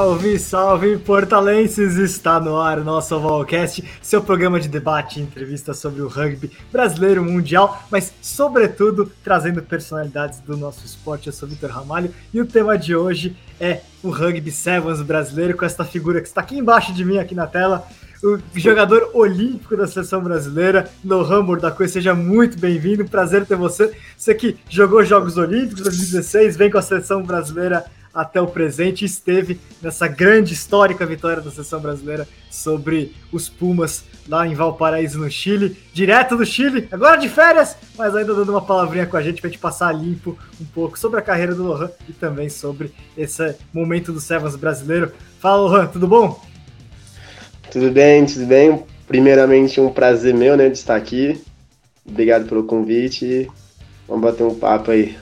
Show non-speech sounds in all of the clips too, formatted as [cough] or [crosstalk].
Salve, salve, portalenses! Está no ar o nosso Ovalcast, seu programa de debate e entrevista sobre o rugby brasileiro mundial, mas, sobretudo, trazendo personalidades do nosso esporte. Eu sou Vitor Ramalho e o tema de hoje é o rugby sevens brasileiro, com esta figura que está aqui embaixo de mim, aqui na tela, o jogador olímpico da seleção brasileira, Lohan Mordacoy, seja muito bem-vindo, prazer ter você. Você que jogou Jogos Olímpicos 2016, vem com a seleção brasileira até o presente esteve nessa grande histórica vitória da seleção brasileira sobre os Pumas lá em Valparaíso, no Chile, direto do Chile, agora de férias, mas ainda dando uma palavrinha com a gente para a gente passar limpo um pouco sobre a carreira do Lohan e também sobre esse momento do Sevens brasileiro. Fala, Lohan, tudo bom? Tudo bem, tudo bem. Primeiramente, um prazer meu, né, de estar aqui. Obrigado pelo convite. Vamos bater um papo aí.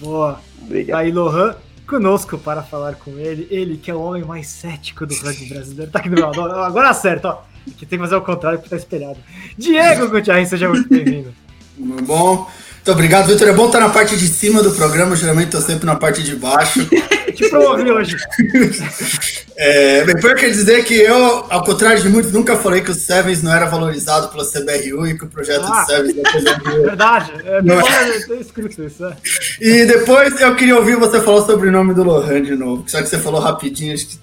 Boa. Obrigado. Aí, Lohan, conosco para falar com ele. Ele que é o homem mais cético do rugby brasileiro. Tá aqui do meu lado. Agora acerta, ó. Que tem que fazer o contrário porque tá espelhado. Diego Gutierrez, seja muito bem-vindo. Muito bom. Muito obrigado, Vitor. É bom estar na parte de cima do programa, geralmente estou sempre na parte de baixo. Te promovi hoje. [laughs] É, bem, eu quero dizer que eu, ao contrário de muitos, nunca falei que o Sevens não era valorizado pela CBRU e que o projeto ah, do Sevens CBRU. [laughs] Verdade, é, não é. escrito isso. É. E depois eu queria ouvir você falar sobre o nome do Lohan de novo, só que você falou rapidinho, acho que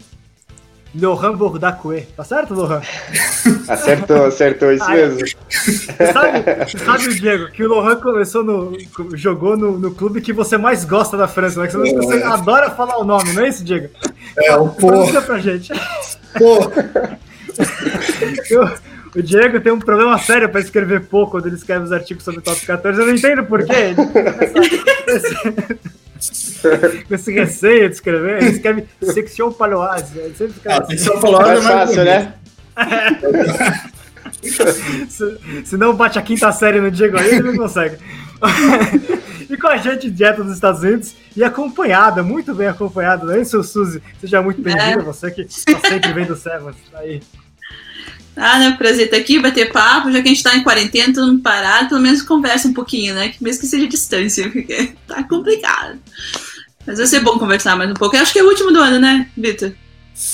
Lohan Bordacue. Tá certo, Lohan? [laughs] Acertou, acertou, isso mesmo. Você sabe, sabe, Diego, que o Lohan começou no. jogou no, no clube que você mais gosta da França, né? Que você, você é. adora falar o nome, não é isso, Diego? É, o pô. pra gente. Pô. o Diego tem um problema sério para escrever pouco quando ele escreve os artigos sobre o top 14. Eu não entendo por quê. Com esse receio de escrever, ele escreve section paloise. Ah, section paloise é mais fácil, né? [laughs] se, se, não bate a quinta série no Diego aí, ele não consegue. [laughs] e com a gente direto dos Estados Unidos e acompanhada, muito bem acompanada, não é isso, Suzy? Seja muito bem-vinda, é. você que está sempre vendo Sevens. Aí. Ah, né? Prazer estar aqui, bater papo, já que a gente está em quarentena, todo mundo parado, pelo menos conversa um pouquinho, né? Mesmo que seja distância, [laughs] porque tá complicado. Mas vai ser bom conversar mais um pouco. Eu acho que é o último do ano, né, Vitor?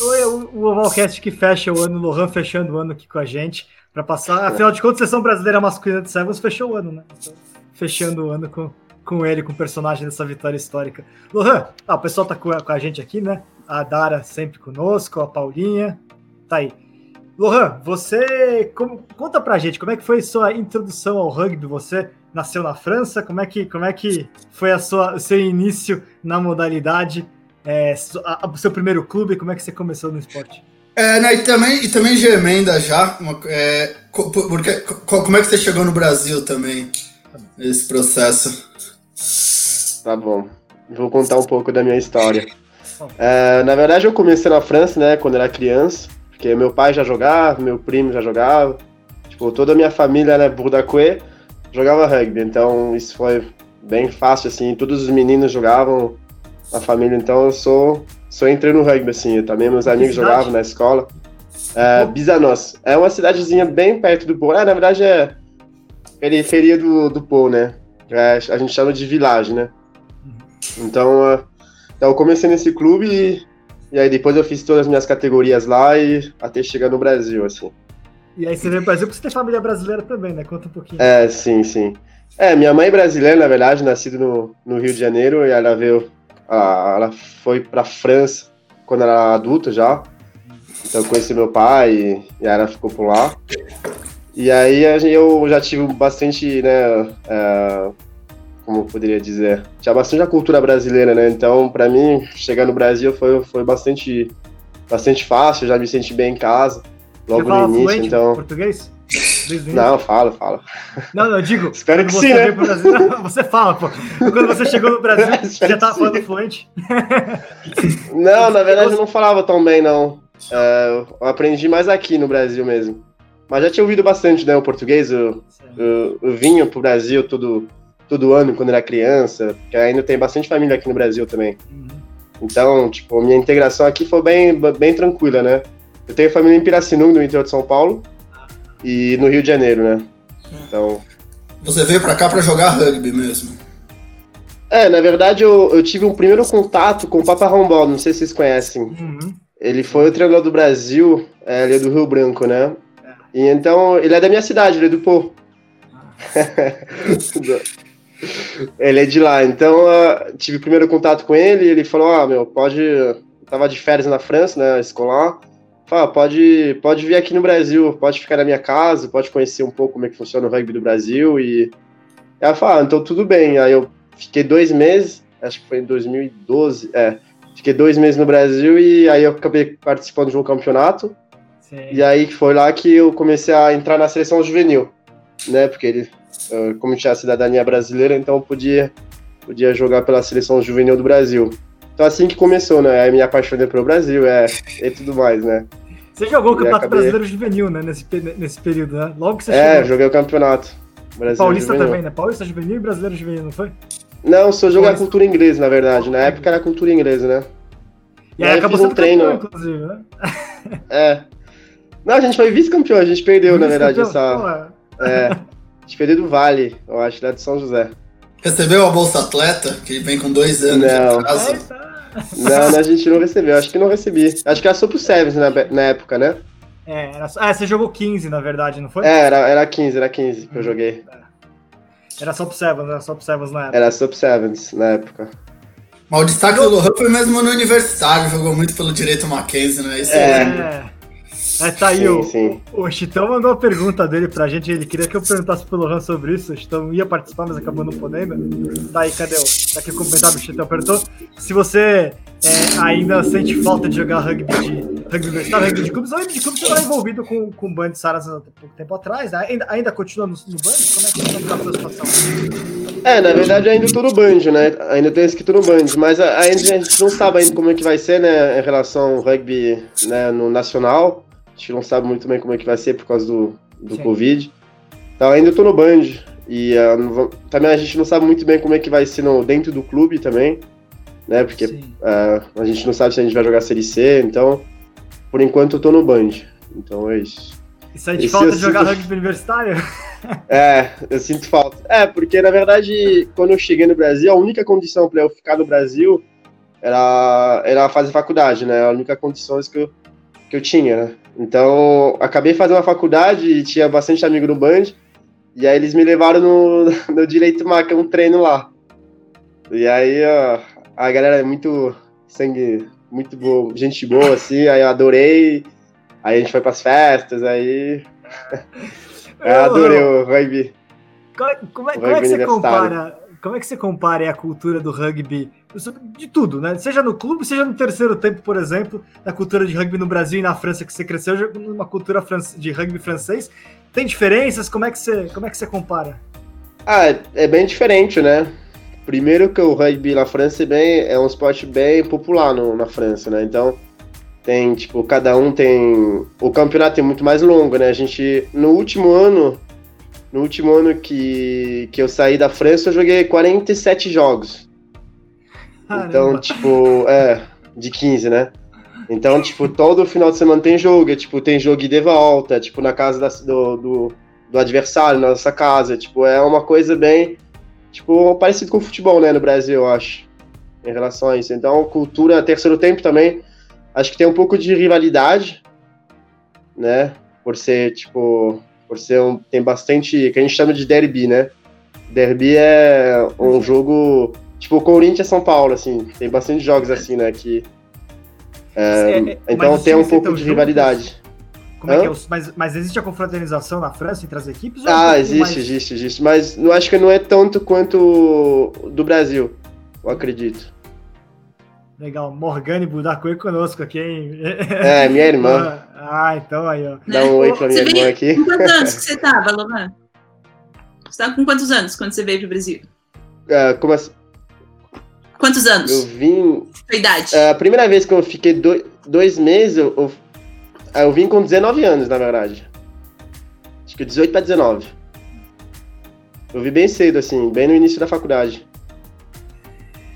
Oi, o Ovalcast que fecha o ano, o Lohan fechando o ano aqui com a gente, para passar. Afinal de contas, a sessão brasileira masculina de Sevens fechou o ano, né? Então, fechando o ano com, com ele, com o personagem dessa vitória histórica. Lohan, ah, o pessoal tá com a, com a gente aqui, né? A Dara sempre conosco, a Paulinha. Tá aí. Lohan, você como, conta pra gente como é que foi sua introdução ao rugby? Você nasceu na França? Como é que, como é que foi a sua, o seu início na modalidade? É, a, o seu primeiro clube? Como é que você começou no esporte? É, né, e também, e também de emenda já, uma, é, porque, como é que você chegou no Brasil também, nesse processo? Tá bom, vou contar um pouco da minha história. É, na verdade, eu comecei na França, né, quando era criança. Porque meu pai já jogava, meu primo já jogava. Tipo, toda a minha família, né, Burdaque, jogava rugby. Então, isso foi bem fácil, assim. Todos os meninos jogavam na família. Então, eu sou, sou entrei no rugby, assim. Eu também meus amigos jogavam na escola. É, Bizanos. É uma cidadezinha bem perto do Pô. É, na verdade, é periferia do, do Pô, né? É, a gente chama de village, né? Uhum. Então, uh, então eu comecei nesse clube e e aí depois eu fiz todas as minhas categorias lá e até chegar no Brasil, assim. E aí você veio pro Brasil porque você tem família brasileira também, né? Conta um pouquinho. É, sim, sim. É, minha mãe é brasileira, na verdade, nascida no, no Rio de Janeiro, e ela veio. ela foi pra França quando ela era adulta já. Então eu conheci meu pai e, e ela ficou por lá. E aí eu já tive bastante, né, é, como eu poderia dizer, tinha bastante a cultura brasileira, né? Então, para mim, chegar no Brasil foi, foi bastante, bastante fácil, já me senti bem em casa, logo no início, então... português? Não, fala, fala. Não, não, digo. [laughs] Espero que sim, né? Brasil, você fala, pô. Quando você chegou no Brasil, [laughs] você já tava falando fluente? [laughs] Não, na verdade eu não falava tão bem, não. É, eu aprendi mais aqui no Brasil mesmo. Mas já tinha ouvido bastante, né, o português. Eu, eu, eu vinha pro Brasil todo, todo ano quando era criança, que ainda tem bastante família aqui no Brasil também. Uhum. Então, tipo, minha integração aqui foi bem, bem tranquila, né? Eu tenho família em Pirassununga, no interior de São Paulo, e no Rio de Janeiro, né? Então... Você veio para cá para jogar rugby mesmo? É, na verdade eu, eu tive um primeiro contato com o Papa Rombol, não sei se vocês conhecem. Uhum. Ele foi o treinador do Brasil, é, ele é do Rio Branco, né? E então, ele é da minha cidade, ele é do Pô. [laughs] [laughs] ele é de lá. Então, uh, tive o primeiro contato com ele ele falou: Ah, meu, pode. Eu tava de férias na França, né? Escolar. Fala, pode, pode vir aqui no Brasil, pode ficar na minha casa, pode conhecer um pouco como é que funciona o rugby do Brasil. E ela falou: ah, então tudo bem. Aí eu fiquei dois meses, acho que foi em 2012, é. Fiquei dois meses no Brasil e aí eu acabei participando de um campeonato. Sim. E aí foi lá que eu comecei a entrar na seleção juvenil, né? Porque ele, como tinha a cidadania brasileira, então eu podia, podia jogar pela seleção juvenil do Brasil. Então assim que começou, né? Aí me apaixonei pelo Brasil, é, e tudo mais, né? Você jogou o Campeonato acabei... Brasileiro Juvenil, né? Nesse, nesse período, né? Logo que você É, chegou. joguei o campeonato. Brasileiro Paulista juvenil. também, né? Paulista Juvenil e Brasileiro Juvenil, não foi? Não, sou jogar cultura inglesa, na verdade. Na época era cultura inglesa, né? E aí, aí acabou sendo um treino, campeão, inclusive, né? É. Não, a gente foi vice-campeão, a gente perdeu, na verdade, essa. É. A [laughs] perdeu do Vale, eu acho, lá de São José. Recebeu a Bolsa Atleta, que vem com dois anos não. de atraso? Não, a gente não recebeu, acho que não recebi. Acho que era só pro Sevens na, na época, né? É, era, ah, você jogou 15, na verdade, não foi? É, era, era 15, era 15 que eu joguei. Era só pro Sevens, era só pro Sevens na época. Era só pro Sevens na época. Mas o destaque do Lohan foi mesmo no universitário, jogou muito pelo direito Mackenzie, né? Isso é. é. É, tá aí, sim, o, sim. o Chitão mandou a pergunta dele pra gente, ele queria que eu perguntasse pro Lohan sobre isso, o Chitão ia participar, mas acabou não podendo. Tá aí, cadê o... Tá aqui o comentário do Chitão, perguntou se você é, ainda sente falta de jogar rugby de rugby universitário, rugby de clubes, ou rugby de clubes você tá envolvido com, com o Band Saras há pouco tempo atrás, né? ainda, ainda continua no, no Band? Como é que tá a sua situação? É, na verdade ainda tô no Band, né? Ainda tenho escrito no Band, mas ainda a gente não sabe ainda como é que vai ser, né, em relação ao rugby né, no nacional. A gente não sabe muito bem como é que vai ser por causa do, do Covid. Então ainda tô no Band. E uh, também a gente não sabe muito bem como é que vai ser no, dentro do clube também, né? Porque uh, a gente não sabe se a gente vai jogar Série C, então por enquanto eu tô no Band. Então é isso. Isso aí de falta de jogar sinto... rugby universitário? [laughs] É, eu sinto falta. É, porque na verdade, quando eu cheguei no Brasil, a única condição para eu ficar no Brasil era, era fazer faculdade, né? A única condição que eu, que eu tinha, né? Então, acabei fazendo uma faculdade e tinha bastante amigo no Band. E aí eles me levaram no, [laughs] no Direito Maca, um treino lá. E aí, ó, a galera é muito sangue, muito boa, gente boa, assim, aí eu adorei. Aí a gente foi pras festas, aí. [laughs] eu adorei o rugby. Como, é, como é que você compara? Como é que você compara a cultura do rugby de tudo, né? Seja no clube, seja no terceiro tempo, por exemplo, da cultura de rugby no Brasil e na França que você cresceu, numa cultura de rugby francês. Tem diferenças? Como é que você, como é que você compara? Ah, é bem diferente, né? Primeiro que o rugby na França é, bem, é um esporte bem popular no, na França, né? Então, tem, tipo, cada um tem... O campeonato é muito mais longo, né? A gente, no último ano, no último ano que, que eu saí da França, eu joguei 47 jogos. Caramba. Então, tipo, é, de 15, né? Então, tipo, todo final de semana tem jogo, é, tipo, tem jogo de volta, tipo, na casa da, do, do, do, adversário, na nossa casa, tipo, é uma coisa bem, tipo, parecido com o futebol, né, no Brasil, eu acho, em relação a isso. Então, cultura, terceiro tempo também, acho que tem um pouco de rivalidade, né, por ser, tipo, por ser um, tem bastante, que a gente chama de derby, né, derby é um jogo Tipo, Corinthians São Paulo, assim. Tem bastante jogos assim, né? Que. É, é, então tem um pouco de juntos? rivalidade. Como é que é? Mas, mas existe a confraternização na França entre as equipes? Ah, é existe, mais... existe, existe. Mas não acho que não é tanto quanto do Brasil, eu acredito. Legal, Morgane Budakoi conosco aqui, hein? É, minha [laughs] irmã. Ah, então aí, ó. Dá um oi pra minha irmã aqui. Com quantos anos que [laughs] você tava, Loman? Você tava com quantos anos quando você veio pro Brasil? Uh, como assim? Quantos anos? Eu vim. Sua idade? A primeira vez que eu fiquei dois, dois meses, eu, eu, eu vim com 19 anos, na verdade. Acho que 18 para 19. Eu vi bem cedo, assim, bem no início da faculdade.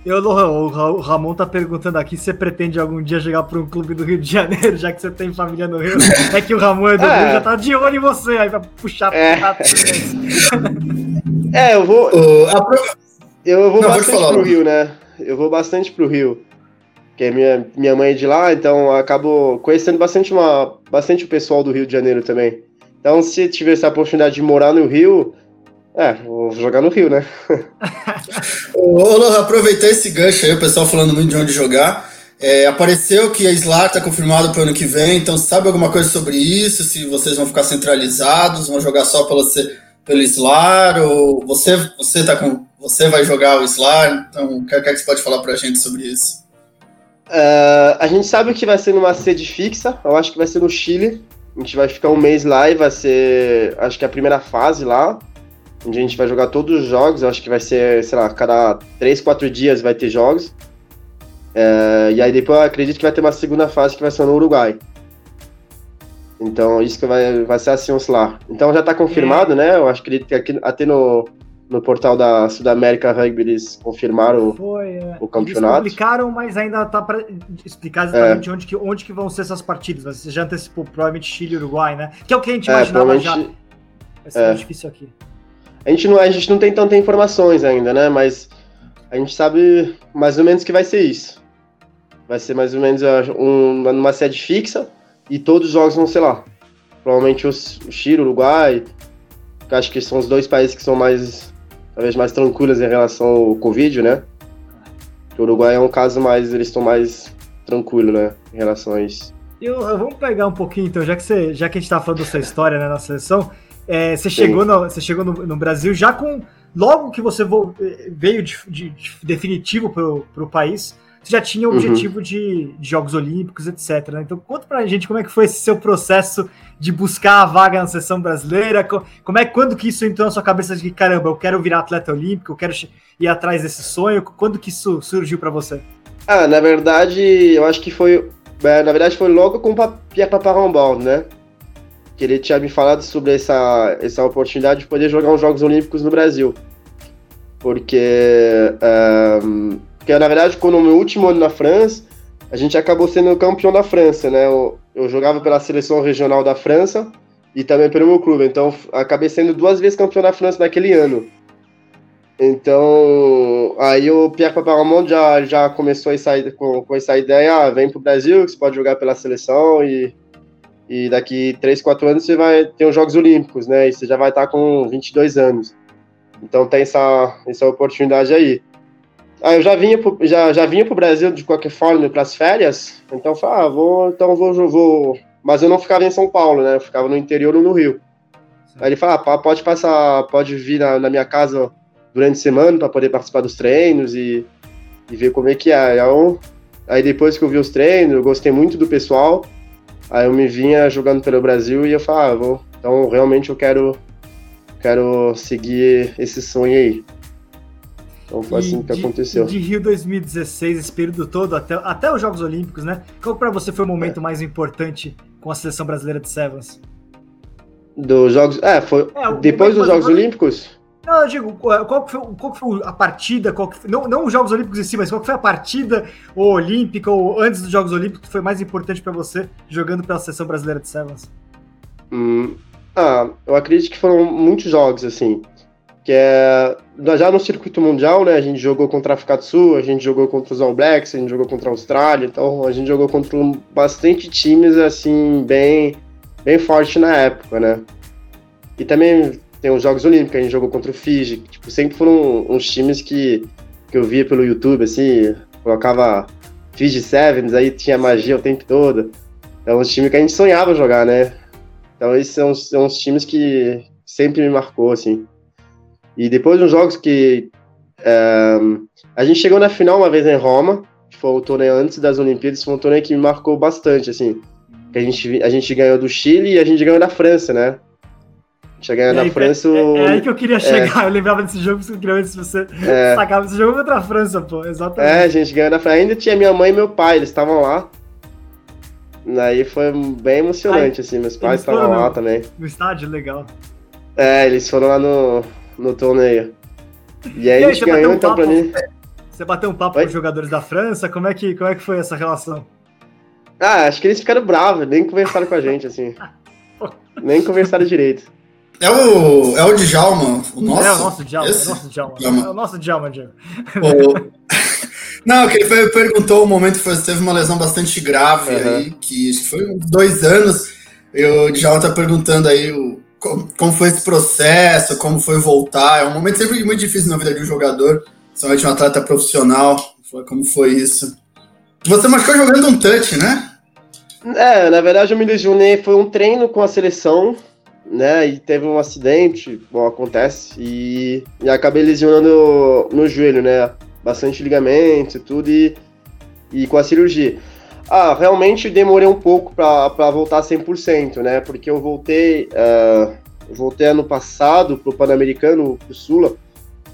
Eu, o Ramon tá perguntando aqui se você pretende algum dia jogar para um clube do Rio de Janeiro, [laughs] já que você tem família no Rio. É que o Ramon é do é. Rio, já tá de olho em você aí pra puxar. É, [laughs] é eu vou. Uh, Eu vou Não, bastante pro Rio, né? Eu vou bastante pro Rio. Porque minha, minha mãe é de lá, então acabo conhecendo bastante, uma, bastante o pessoal do Rio de Janeiro também. Então, se tiver essa oportunidade de morar no Rio, é, vou jogar no Rio, né? [laughs] Ô, aproveitei esse gancho aí, o pessoal falando muito de onde jogar. É, apareceu que a SLAR está confirmado para o ano que vem, então sabe alguma coisa sobre isso? Se vocês vão ficar centralizados, vão jogar só pelo, pelo SLAR, ou você, você, tá com, você vai jogar o SLAR? Então, o que, é que você pode falar para a gente sobre isso? Uh, a gente sabe que vai ser numa sede fixa, eu acho que vai ser no Chile. A gente vai ficar um mês lá e vai ser, acho que a primeira fase lá onde a gente vai jogar todos os jogos. Eu acho que vai ser, sei lá, cada 3, 4 dias vai ter jogos. É, e aí depois eu acredito que vai ter uma segunda fase que vai ser no Uruguai. Então isso que vai, vai ser assim, lá. Então já está confirmado, é. né? Eu acho que aqui, até no, no portal da Sudamérica Rugby eles confirmaram Foi, é. o campeonato. Eles publicaram, mas ainda tá para explicar exatamente é. onde, que, onde que vão ser essas partidas. Você já antecipou provavelmente Chile e Uruguai, né? Que é o que a gente é, imaginava já. Vai ser é. difícil aqui. A gente, não, a gente não tem tantas informações ainda, né? Mas a gente sabe mais ou menos que vai ser isso. Vai ser mais ou menos um, uma sede fixa e todos os jogos vão ser lá. Provavelmente os, o Chile, o Uruguai, que acho que são os dois países que são mais, talvez mais tranquilos em relação ao Covid, né? O Uruguai é um caso mais, eles estão mais tranquilos, né, em relação a isso. Eu, eu, vamos pegar um pouquinho, então, já que, você, já que a gente tá falando da sua história né, na seleção, é, você, chegou no, você chegou no, no, Brasil já com. Logo que você veio de, de, de definitivo para o país, você já tinha o uhum. objetivo uhum. de, de, Jogos Olímpicos, etc. Né? Então conta pra gente como é que foi esse seu processo de buscar a vaga na seleção brasileira, como é quando que isso entrou na sua cabeça de que, caramba, eu quero virar atleta olímpico, eu quero ir atrás desse sonho, quando que isso surgiu para você? Ah, na verdade, eu acho que foi, é, na verdade foi logo com o Pierre Paparambal, né? Que ele tinha me falado sobre essa, essa oportunidade de poder jogar os Jogos Olímpicos no Brasil. Porque, um, porque na verdade, quando no meu último ano na França, a gente acabou sendo campeão da França, né? Eu, eu jogava pela seleção regional da França e também pelo meu clube, então acabei sendo duas vezes campeão da França naquele ano. Então, aí o Pierre Paparamont já, já começou essa, com, com essa ideia, ah, vem pro Brasil, que você pode jogar pela seleção e e daqui 3, 4 anos você vai ter os Jogos Olímpicos, né? E você já vai estar com 22 anos. Então tem essa, essa oportunidade aí. Ah, eu já vinha pro, já, já vinha pro Brasil de qualquer forma para as férias, então falei, ah, vou, então vou, vou. Mas eu não ficava em São Paulo, né? Eu ficava no interior ou no Rio. Aí ele falou, ah, pode passar, pode vir na, na minha casa durante a semana para poder participar dos treinos e, e ver como é que é. Então, aí depois que eu vi os treinos, eu gostei muito do pessoal. Aí eu me vinha jogando pelo Brasil e eu falava, ah, vou, então realmente eu quero, quero seguir esse sonho aí. Então foi e assim que de, aconteceu. De Rio 2016, esse período todo, até, até os Jogos Olímpicos, né? Qual para você foi o momento é. mais importante com a seleção brasileira de Sevens? Dos Jogos. É, foi. É, depois dos Jogos Olímpicos? Não, eu digo, qual que foi, qual que foi a partida, qual foi, não, não os Jogos Olímpicos em si, mas qual foi a partida ou olímpica ou antes dos Jogos Olímpicos que foi mais importante para você jogando pela seleção brasileira de Sevens? Hum, ah, eu acredito que foram muitos jogos, assim, que é, já no circuito mundial, né, a gente jogou contra a África do Sul, a gente jogou contra os All Blacks, a gente jogou contra a Austrália, então a gente jogou contra bastante times, assim, bem, bem forte na época, né. E também tem os Jogos Olímpicos, a gente jogou contra o Fiji, tipo, sempre foram uns times que, que eu via pelo YouTube, assim, colocava Fiji Sevens, aí tinha magia o tempo todo. É um time que a gente sonhava jogar, né? Então esses são, são os times que sempre me marcou, assim. E depois uns jogos que é, a gente chegou na final uma vez em Roma, que foi o torneio antes das Olimpíadas, foi um torneio que me marcou bastante, assim. Que a gente, a gente ganhou do Chile e a gente ganhou da França, né? Tinha ganhado na França. É, é, aí que eu queria é. chegar. É. [laughs] Eu lembrava desse jogo, porque eu queria ver se você é. sacava esse jogo contra a França, pô. Exatamente. É, a gente ganhou na França. Ainda tinha minha mãe e meu pai, eles estavam lá. Aí foi bem emocionante, Ai, assim. Meus pais estavam lá também. No estádio, legal. É, eles foram lá no, no torneio. E aí, e aí a gente ganhou, um então, papo, pra mim. Você bateu um papo Oi? com os jogadores da França? Como é, que, como é que foi essa relação? Ah, acho que eles ficaram bravos, nem conversaram com a gente, assim. [laughs] nem conversaram direito. É o, é o Djalma, o nosso? É o nosso Djalma, é o nosso Djalma. Djalma. É o nosso Djalma, Diego. O- [laughs] Não, que ele foi- perguntou o momento que você teve uma lesão bastante grave Uhum. aí, que acho que foi uns dois anos. E o Djalma tá perguntando aí o, como, como foi esse processo, como foi voltar. É um momento sempre muito difícil na vida de um jogador, principalmente um atleta profissional. Falou Como foi isso? Você machucou jogando um touch, né? É, na verdade eu me lesionei, foi um treino com a seleção, né? E teve um acidente, bom, acontece, e, e acabei lesionando no joelho, né? Bastante ligamentos e tudo, e, e com a cirurgia. Ah, realmente demorei um pouco pra voltar 100%, né? Porque eu voltei, eu voltei ano passado pro Pan-Americano, pro Sula,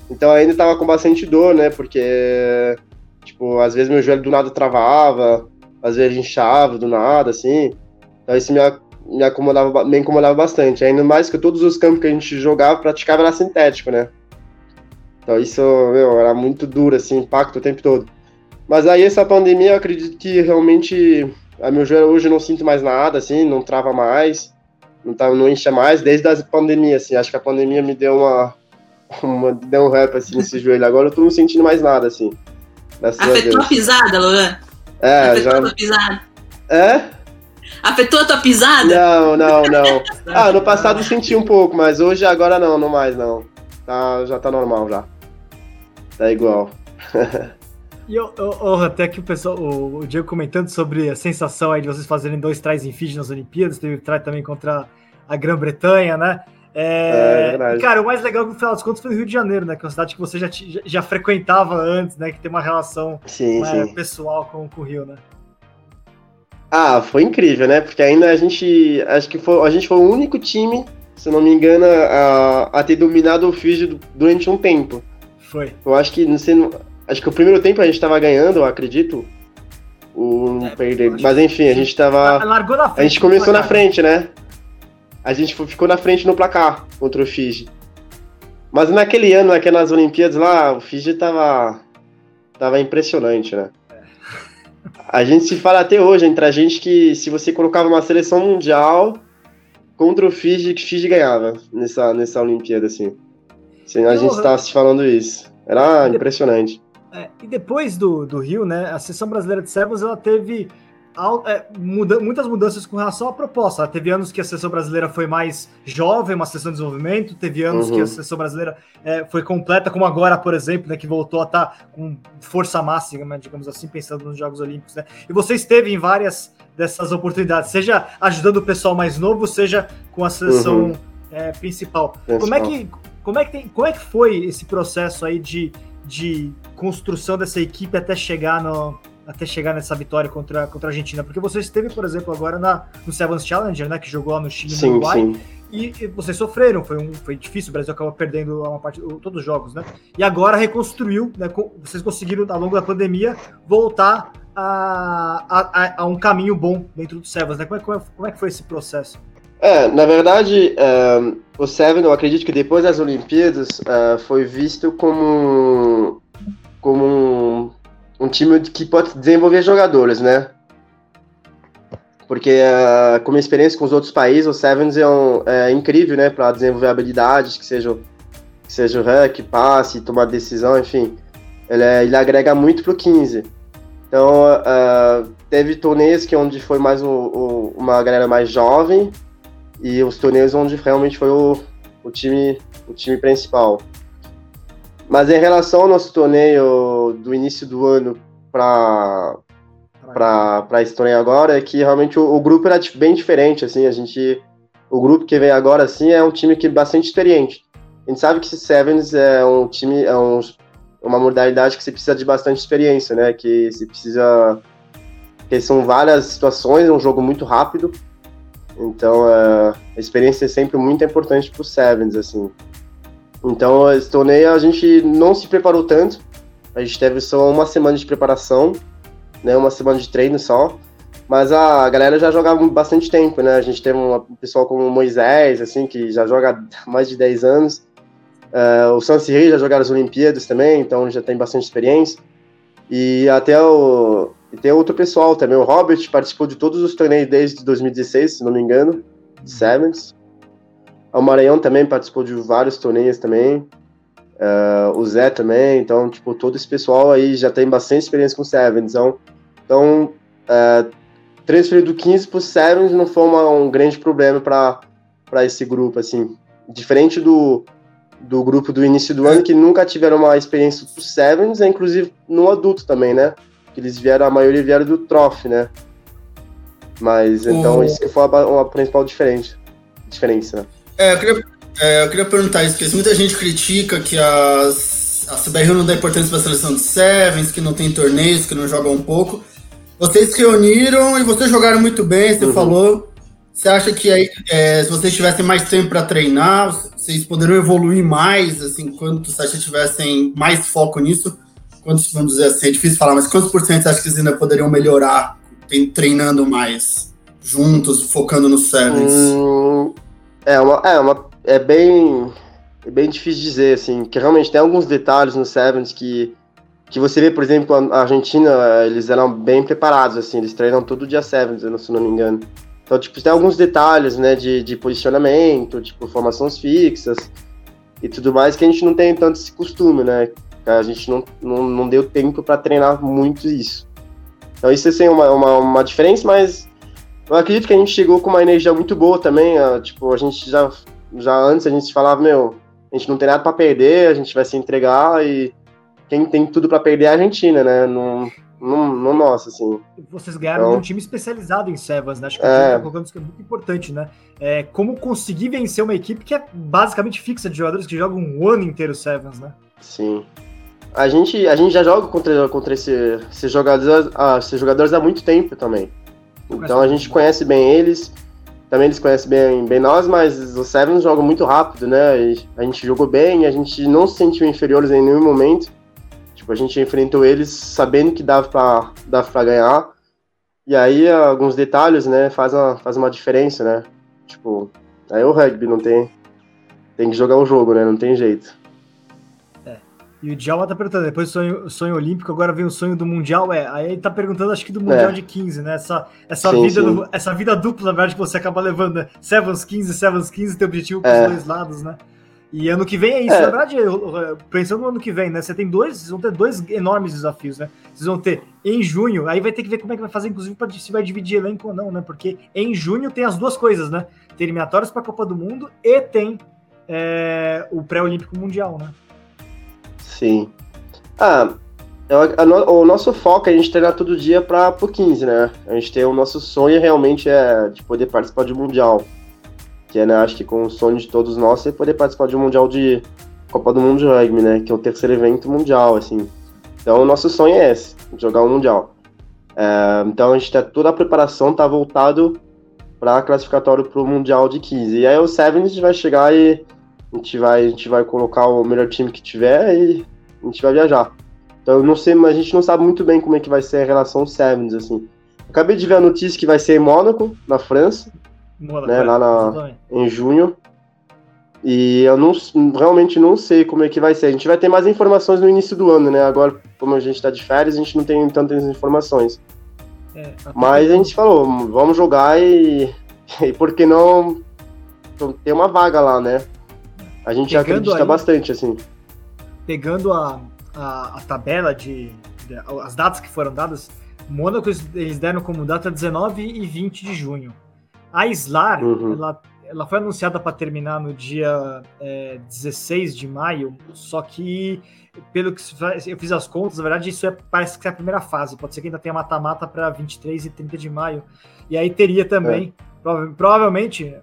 então ainda tava com bastante dor, né? Porque, tipo, às vezes meu joelho do nada travava, às vezes inchava do nada, assim. Então isso me, me, acomodava, me incomodava bastante. Ainda mais que todos os campos que a gente jogava, praticava era sintético, né? Então isso, meu, era muito duro, assim, impacto o tempo todo. Mas aí essa pandemia, eu acredito que realmente a meu joelho hoje eu não sinto mais nada, assim, não trava mais, não, tá, não incha mais, desde a pandemia, assim. Acho que a pandemia me deu uma, [laughs] uma deu um rap, assim, nesse joelho. Agora eu tô não sentindo mais nada, assim. Afetou a pisada, Luan? É, Afetou já... a pisada? É? Afetou a tua pisada? Não, não, não. [laughs] Ah, no passado eu senti um pouco, mas hoje agora não, não mais não. Tá, já tá normal já. Tá igual. E eu, eu- eu- até que o pessoal, o, o Diego comentando sobre a sensação aí de vocês fazerem dois trás em Fiji nas Olimpíadas, teve try também contra a Grã-Bretanha, né? É, É, verdade. e, cara, o mais legal no final das contas foi no Rio de Janeiro, né? Que é uma cidade que você já, já, já frequentava antes, né? Que tem uma relação Sim, né, sim. pessoal com, com o Rio, né? Ah, foi incrível, né? Porque ainda a gente. Acho que foi, a gente foi o único time, se não me engano, a, a ter dominado o Fiji du- durante um tempo. Foi. Eu acho que, não sei, acho que o primeiro tempo a gente tava ganhando, eu acredito. O, É, perder. Mas enfim, a gente tava. Largou na frente. A gente começou na frente, né? A gente ficou na frente no placar contra o Fiji. Mas naquele ano, naquelas Olimpíadas lá, o Fiji tava. tava impressionante, né? A gente se fala até hoje entre a gente que se você colocava uma seleção mundial contra o Fiji, que Fiji ganhava nessa, nessa Olimpíada, assim. Assim, a gente tava se falando isso. Era impressionante. É, e depois do, do Rio, né, a seleção brasileira de Sevens ela teve muda- muitas mudanças com relação à proposta. Teve anos que a seleção brasileira foi mais jovem, uma seleção de desenvolvimento, teve anos Uhum. que a seleção brasileira é, foi completa, como agora, por exemplo, né, que voltou a estar com força máxima, digamos assim, pensando nos Jogos Olímpicos. Né? E você esteve em várias dessas oportunidades, seja ajudando o pessoal mais novo, seja com a seleção Uhum. é, principal. Como é que como é que tem, como é que foi esse processo aí de, de construção dessa equipe até chegar no até chegar nessa vitória contra, contra a Argentina? Porque você esteve, por exemplo, agora na, no Sevens Challenger, né, que jogou lá no Chile e no Uruguai, sim. e, e vocês sofreram, foi, um, foi difícil, o Brasil acabou perdendo uma parte, todos os jogos, né? E agora reconstruiu, né, vocês conseguiram, ao longo da pandemia, voltar a, a, a- um caminho bom dentro do Sevens, né? Como é, como é, como é que foi esse processo? É, na verdade, é, o Seven, eu acredito que depois das Olimpíadas, é, foi visto como, como um, time que pode desenvolver jogadores, né? Porque, é, como experiência com os outros países, o Sevens é, um- é incrível, né? Para desenvolver habilidades, que seja, que seja o hack, passe, tomar decisão, enfim. Ele, é- ele agrega muito pro 15. Então, é, teve torneios que onde foi mais o- o- uma galera mais jovem, e os torneios onde realmente foi o, o time o time principal. Mas em relação ao nosso torneio do início do ano para para esse torneio agora é que realmente o, o grupo era bem diferente assim a gente o grupo que vem agora assim é um time que é bastante experiente. A gente sabe que esse Sevens é um time é um, uma modalidade que você precisa de bastante experiência né? Que você precisa que são várias situações é um jogo muito rápido. Então, é, a experiência é sempre muito importante para os Sevens, assim. Então, esse torneio a gente não se preparou tanto. A gente teve só uma semana de preparação, né? Uma semana de treino só. Mas a galera já jogava bastante tempo, né? A gente teve um pessoal como o Moisés, assim, que já joga há [laughs] mais de 10 anos. É, o Sansiri já jogaram as Olimpíadas também, então já tem bastante experiência. E até o, e tem outro pessoal também. O Robert participou de todos os torneios desde 2016, se não me engano, de Sevens. O Maranhão também participou de vários torneios também. Uh, o Zé também, então, tipo, todo esse pessoal aí já tem bastante experiência com Sevens, então, então uh, transferir do 15 para 7 não foi uma, um grande problema para esse grupo, assim, diferente do, do grupo do início do ano, que nunca tiveram uma experiência pro Sevens, é inclusive no adulto também, né, que eles vieram, a maioria vieram do Trophy, né, mas, então, isso que foi a, uma principal diferença, diferença, né. É, eu queria é, eu queria perguntar isso, porque muita gente critica que as, a CBR não dá importância para a seleção de Sevens, que não tem torneios, que não jogam um pouco. Vocês se reuniram e vocês jogaram muito bem, você uhum. falou. Você acha que aí, é, se vocês tivessem mais tempo para treinar, vocês poderiam evoluir mais, assim, quanto se vocês tivessem mais foco nisso? Quantos, vamos dizer assim, é difícil falar, mas quantos por cento você acha que vocês ainda poderiam melhorar treinando mais, juntos, focando no Sevens? Hum, é, uma, é uma é bem, é bem difícil dizer, assim, que realmente tem alguns detalhes no Sevens que, que você vê, por exemplo, a Argentina, eles eram bem preparados, assim, eles treinam todo dia Sevens, se não me engano. Então, tipo, tem alguns detalhes, né, de, de posicionamento, tipo, formações fixas e tudo mais que a gente não tem tanto esse costume, né? A gente não, não, não deu tempo para treinar muito isso. Então, isso é assim, uma, uma, uma diferença, mas eu acredito que a gente chegou com uma energia muito boa também. tipo, a gente já já antes a gente falava, meu, a gente não tem nada para perder, a gente vai se entregar e quem tem tudo para perder é a Argentina, né? Não, não, não nossa, assim. Vocês ganharam então, um time especializado em Sevens, né? Acho que é, tá colocando isso que é muito importante, né? É, como conseguir vencer uma equipe que é basicamente fixa de jogadores que jogam um ano inteiro Sevens, né? Sim. A gente, a gente já joga contra, contra esse, esses, jogadores, ah, esses jogadores há muito tempo também. Então a gente conhece bem eles também eles conhecem bem, bem nós, mas o Sevens joga muito rápido, né? E a gente jogou bem, a gente não se sentiu inferiores em nenhum momento. Tipo, a gente enfrentou eles sabendo que dava pra, dava pra ganhar. E aí, alguns detalhes, né, faz uma, faz uma diferença, né? Tipo, aí o rugby não tem. Tem que jogar o jogo, né? Não tem jeito. E o Djalma tá perguntando, depois do sonho, sonho olímpico, agora vem o sonho do Mundial. É, aí ele tá perguntando, acho que do Mundial é. de 15, né? Essa, essa, sim, vida, sim. essa vida dupla, na verdade, que você acaba levando, né? Sevens 15, Sevens 15, tem objetivo pros é. dois lados, né? E ano que vem é isso. É. Na verdade, pensando no ano que vem, né? Você tem dois, vocês vão ter dois enormes desafios, né? Vocês vão ter em junho, aí vai ter que ver como é que vai fazer, inclusive, se vai dividir elenco ou não, né? Porque em junho tem as duas coisas, né? Tem eliminatórias pra Copa do Mundo e tem é, o pré-olímpico mundial, né? Sim. Ah, a, a, o nosso foco é a gente treinar todo dia para o 15, né? A gente tem o nosso sonho realmente é de poder participar de um mundial. Que é, né, acho que com o sonho de todos nós é poder participar de um mundial de Copa do Mundo de Rugby, né? Que é o terceiro evento mundial, assim. Então o nosso sonho é esse, jogar um mundial. É, então a gente tá, toda a preparação tá voltado para classificatório para o mundial de 15. E aí o Sevens vai chegar e a gente vai, a gente vai colocar o melhor time que tiver e a gente vai viajar. Então eu não sei, mas a gente não sabe muito bem como é que vai ser a relação Sevens, assim. Acabei de ver a notícia que vai ser em Mônaco, na França, Mônaco, né, lá na, em junho. E eu não, realmente não sei como é que vai ser. A gente vai ter mais informações no início do ano, né? Agora, como a gente está de férias, a gente não tem tantas informações. É, Mas a gente falou, vamos jogar e, [laughs] e por que não ter uma vaga lá, né? A gente já acredita aí, bastante, assim. Pegando a, a, a tabela de, de, as datas que foram dadas, Mônaco eles deram como data 19 e 20 de junho. A Islar, uhum. ela, ela foi anunciada para terminar no dia é, 16 de maio, só que pelo que eu fiz as contas, na verdade, isso é, parece que é a primeira fase. Pode ser que ainda tenha mata-mata para 23 e 30 de maio. E aí teria também, é. prova provavelmente,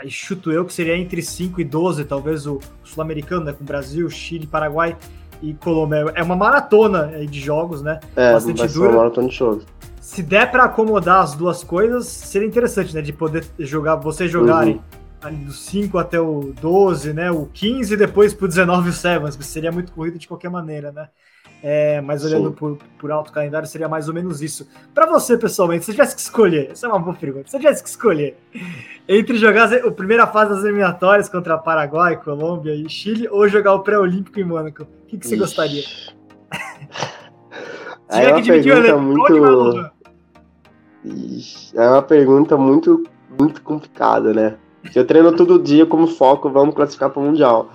aí chuto eu que seria entre 5 e 12, talvez o sul-americano, né, com Brasil, Chile, Paraguai e Colômbia. É uma maratona de jogos, né? É, Bastante vai dura. uma maratona de jogos. Se der para acomodar as duas coisas, seria interessante, né? De poder jogar, vocês jogarem uhum. ali do 5 até o 12, né? O 15 e depois pro 19 e o 7, seria muito corrido de qualquer maneira, né? É, mas olhando por, por, alto calendário, seria mais ou menos isso. Para você, pessoalmente, se você tivesse que escolher, essa é uma boa pergunta, se você tivesse que escolher entre jogar a primeira fase das eliminatórias contra Paraguai, Colômbia e Chile, ou jogar o pré-olímpico em Mônaco, o que, que você Ixi. gostaria? [laughs] é uma pergunta muito... Ixi, é uma pergunta muito, muito complicada, né? Eu treino todo dia como foco, vamos classificar para o Mundial.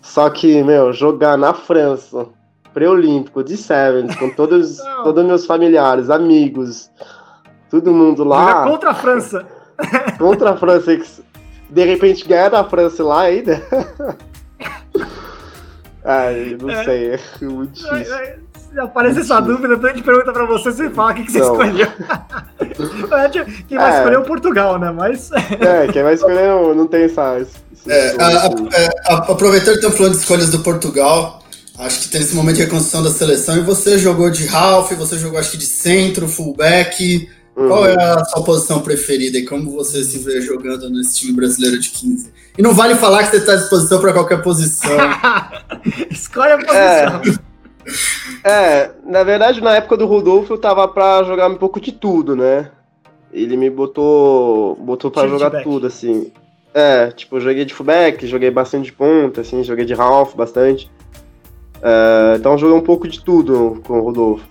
Só que, meu, jogar na França, pré-olímpico, de Sevens, com todos, [laughs] todos meus familiares, amigos, todo mundo lá. Jogar contra a França. [laughs] Contra a França, de repente ganhar da França lá ainda. [laughs] Ai, não é. sei, é muito difícil. Se aparece essa dúvida, então a gente pergunta pra você, você fala o que, que você não. escolheu. quem vai é. escolher é o Portugal, né? Mas. É, quem vai escolher não tem essa. É, a, a, é, a, aproveitando que estamos falando de escolhas do Portugal, acho que tem esse momento de reconstrução da seleção e você jogou de Ralph, você jogou acho que de centro, fullback. Uhum. Qual é a sua posição preferida e como você se vê jogando nesse time brasileiro de 15? E não vale falar que você está à disposição para qualquer posição. [laughs] Escolhe a posição. É, é, na verdade, na época do Rodolfo, eu tava para jogar um pouco de tudo, né? Ele me botou, botou para jogar back. tudo, assim. É, tipo, eu joguei de fullback, joguei bastante de ponta, assim, joguei de Ralph bastante. É, então joguei um pouco de tudo com o Rodolfo.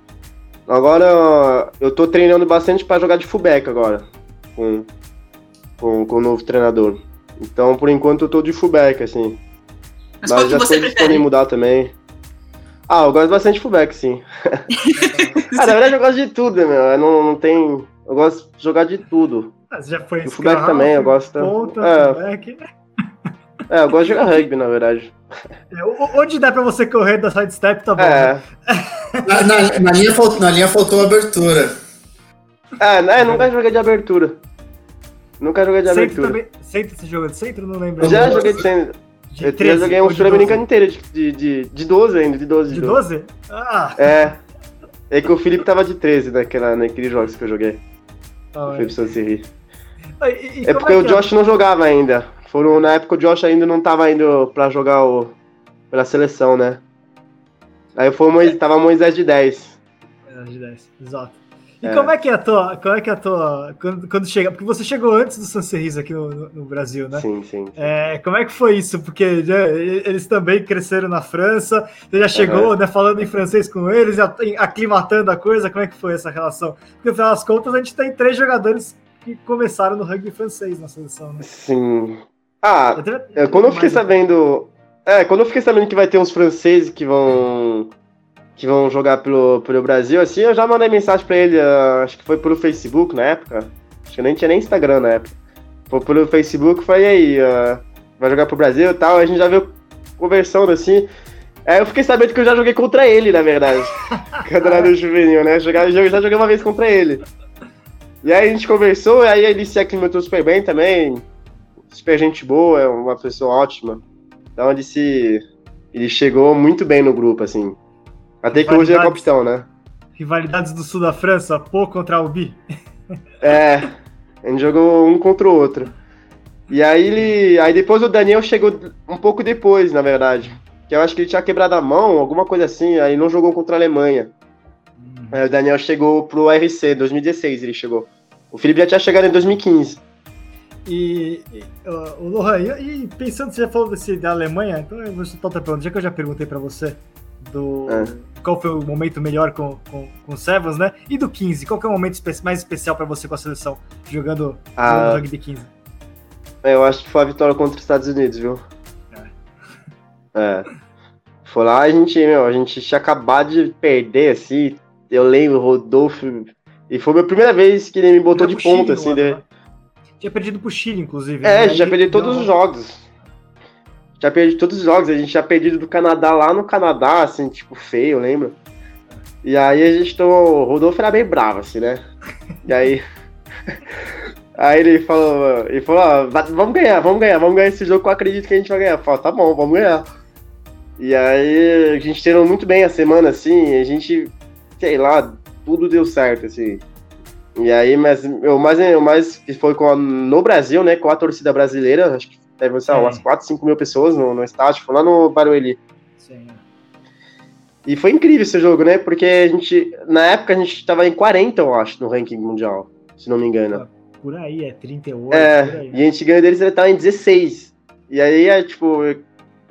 Agora eu tô treinando bastante para jogar de fullback agora, com, com, com o novo treinador. Então por enquanto eu tô de fullback, assim. Mas, Mas as coisas podem mudar também. Ah, eu gosto bastante de fullback, sim. [laughs] ah, na verdade eu gosto de tudo, meu. Eu não, não tem. Eu gosto de jogar de tudo. Mas já foi o fullback também, eu gosto. Ponta, é. Fullback. É, eu gosto de jogar rugby, na verdade. É, onde dá pra você correr da sidestep, tá bom. É. Né? Na, na, na, linha, na linha faltou abertura. É, né? Nunca joguei de abertura. Nunca joguei de centro abertura. Também, centro você jogou de centro? Não lembro. Já joguei de centro. De eu 13, já joguei um sul-americano inteiro de, de, de 12 ainda, de 12. De 12? 12? Ah! É. É que o Felipe tava de 13 naquela, naqueles jogos que eu joguei. Ah, o Felipe Sansiri. É porque é o Josh é? não jogava ainda. Foram, na época o Josh ainda não tava indo pra jogar o, pela seleção, né? Aí foi Moisés, tava Moisés de 10. Moisés de 10, exato. E é. como é que é a tua. Como é que é a tua. Quando, quando chega. Porque você chegou antes do Sancerris aqui no, no, Brasil, né? Sim, sim. sim. É, como é que foi isso? Porque né, eles também cresceram na França. Você já chegou, uhum. né, falando em francês com eles, aclimatando a coisa. Como é que foi essa relação? Porque, no final das contas, a gente tem três jogadores que começaram no rugby francês na seleção, né? Sim. Ah, é, quando eu fiquei sabendo. É, quando eu fiquei sabendo que vai ter uns franceses que vão. que vão jogar pelo, pelo Brasil, assim, eu já mandei mensagem pra ele, uh, acho que foi pelo Facebook na época. Acho que nem tinha nem Instagram na época. Foi pelo Facebook, foi aí, uh, vai jogar pro Brasil e tal, a gente já veio conversando assim. Aí eu fiquei sabendo que eu já joguei contra ele, na verdade. [laughs] No juvenil, né? Eu já, já joguei uma vez contra ele. E aí a gente conversou, e aí ele se aclimatou super bem também super gente boa, é uma pessoa ótima. Então ele se. Ele chegou muito bem no grupo, assim. Até que hoje é capitão, né? Rivalidades do sul da França, Pô contra o Bi. É, a gente jogou um contra o outro. E aí ele. Aí depois o Daniel chegou um pouco depois, na verdade. Que eu acho que ele tinha quebrado a mão, alguma coisa assim, aí não jogou contra a Alemanha. Hum. Aí o Daniel chegou pro RC, 2016 ele chegou. O Felipe já tinha chegado em 2015. E, e uh, o Lohan, e, e, pensando, você já falou desse, da Alemanha, então eu vou soltar outra pergunta, já que eu já perguntei para você do é. qual foi o momento melhor com, com, com o Sevens, né? E do 15, qual que é o momento espe mais especial para você com a seleção, jogando, ah, jogando rugby 15? É, eu acho que foi a vitória contra os Estados Unidos, viu? É. é. Foi lá, a gente, meu, a gente tinha acabado de perder, assim, eu lembro, Rodolfo, e foi a minha primeira vez que ele me botou de ponta, assim, de... Tinha perdido pro Chile, inclusive. É, né? já perdi todos os jogos. Já perdi todos os jogos. A gente já perdido do Canadá lá no Canadá, assim, tipo, feio, lembra? E aí a gente tomou. O Rodolfo era bem bravo, assim, né? E aí. [laughs] aí ele falou, ele falou, vamos ganhar, vamos ganhar, vamos ganhar esse jogo que eu acredito que a gente vai ganhar. Eu falei, tá bom, vamos ganhar. E aí a gente treinou muito bem a semana, assim, a gente, sei lá, tudo deu certo, assim. E aí, mas o mais, o mais que foi com a, no Brasil, né, com a torcida brasileira, acho que deve ser umas 4, 5 mil pessoas no, no estádio, foi lá no Barueri. Sim. E foi incrível esse jogo, né, porque a gente, na época a gente tava em 40, eu acho, no ranking mundial, se não me engano. Por aí, é 38, É, e a gente ganhou deles, ele tava em 16. E aí, é, tipo,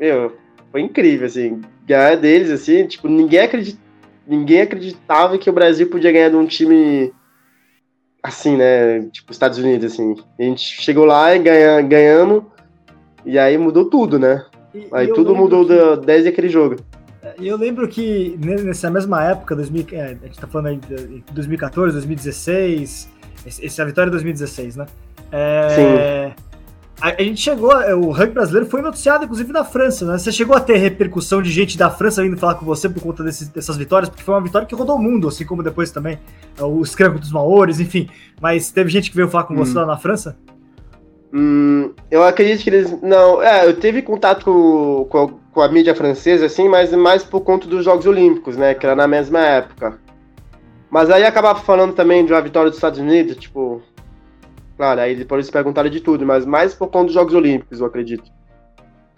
meu, foi incrível, assim, ganhar deles, assim, tipo, ninguém acreditava, ninguém acreditava que o Brasil podia ganhar de um time assim, né? Tipo, Estados Unidos, assim. A gente chegou lá e ganha, ganhamos, e aí mudou tudo, né? E- Aí tudo mudou que- da- desde aquele jogo. E eu lembro que ne- nessa mesma época, 2000, é, a gente tá falando aí de 2014, 2016, esse- essa é vitória de 2016, né? É, A, a gente chegou, é, o rugby brasileiro foi noticiado, inclusive, na França, né? Você chegou a ter repercussão de gente da França vindo falar com você por conta desses- dessas vitórias, porque foi uma vitória que rodou o mundo, assim como depois também é, o Scrum dos Maores, enfim. Mas teve gente que veio falar com você lá na França? Hum, eu acredito que eles. Não, é, eu tive contato com, com, a, com a mídia francesa, assim, mas mais por conta dos Jogos Olímpicos, né? Que era na mesma época. Mas aí acabava falando também de uma vitória dos Estados Unidos, tipo. Claro, aí depois eles perguntaram de tudo, mas mais por conta dos Jogos Olímpicos, eu acredito.